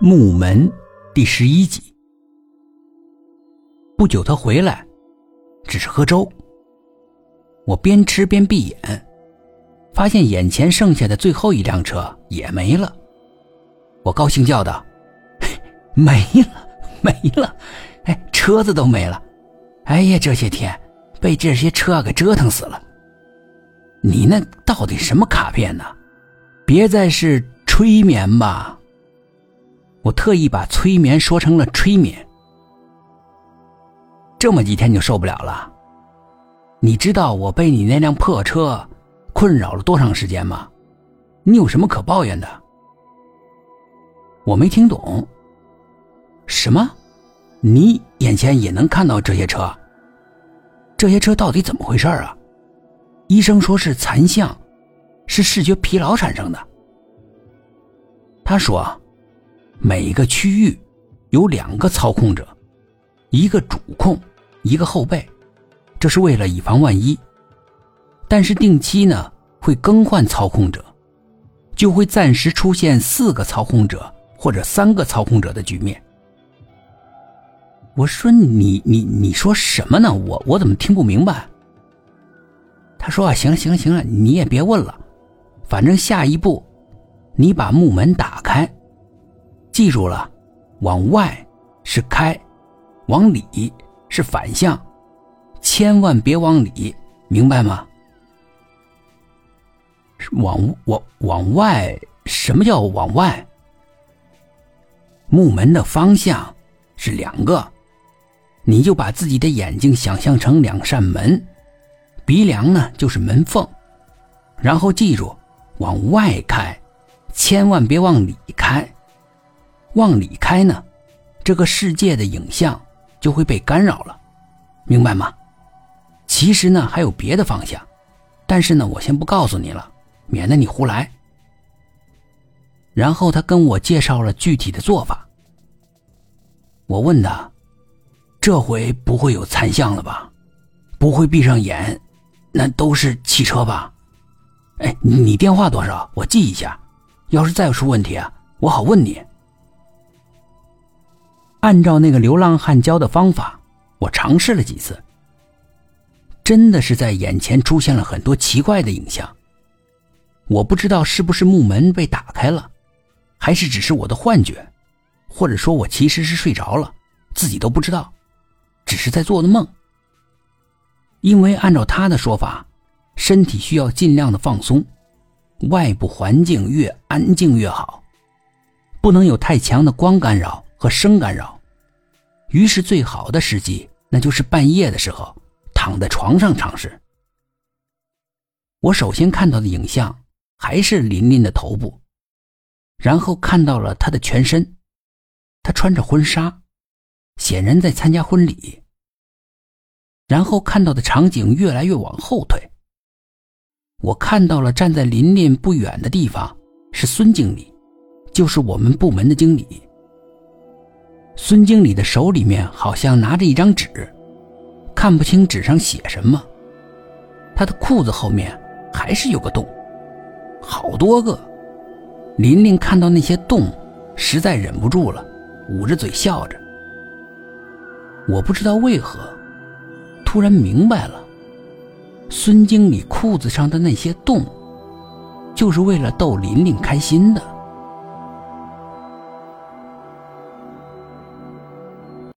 木门第十一集。不久，他回来，只是喝粥。我边吃边闭眼，发现眼前剩下的最后一辆车也没了。我高兴叫道：“没了，没了！哎，车子都没了！哎呀，这些天被这些车给折腾死了。你那到底什么卡片呢？别再是催眠吧？”我特意把催眠说成了催眠。这么几天就受不了了。你知道我被你那辆破车困扰了多长时间吗？你有什么可抱怨的？我没听懂。什么？你眼前也能看到这些车？这些车到底怎么回事啊？医生说是残像，是视觉疲劳产生的。他说。每个区域有两个操控者，一个主控，一个后备，这是为了以防万一。但是定期呢会更换操控者，就会暂时出现四个操控者或者三个操控者的局面。我说你你你说什么呢？我我怎么听不明白？他说啊，行了行了行了，你也别问了，反正下一步，你把木门打开。记住了，往外是开，往里是反向，千万别往里，明白吗？往往往外，什么叫往外？木门的方向是两个，你就把自己的眼睛想象成两扇门，鼻梁呢就是门缝，然后记住往外开，千万别往里开。往里开呢，这个世界的影像就会被干扰了，明白吗？其实呢还有别的方向，但是呢我先不告诉你了，免得你胡来。然后他跟我介绍了具体的做法。我问他：“这回不会有残像了吧？不会闭上眼，那都是汽车吧？”哎，你电话多少？我记一下，要是再出问题啊，我好问你。按照那个流浪汉教的方法，我尝试了几次。真的是在眼前出现了很多奇怪的影像。我不知道是不是木门被打开了，还是只是我的幻觉，或者说我其实是睡着了，自己都不知道，只是在做的梦。因为按照他的说法，身体需要尽量的放松，外部环境越安静越好，不能有太强的光干扰。和声干扰，于是最好的时机，那就是半夜的时候，躺在床上尝试。我首先看到的影像还是琳琳的头部，然后看到了她的全身，她穿着婚纱，显然在参加婚礼。然后看到的场景越来越往后退，我看到了站在琳琳不远的地方是孙经理，就是我们部门的经理。孙经理的手里面好像拿着一张纸，看不清纸上写什么。他的裤子后面还是有个洞，好多个。琳琳看到那些洞，实在忍不住了，捂着嘴笑着。我不知道为何，突然明白了，孙经理裤子上的那些洞，就是为了逗琳琳开心的。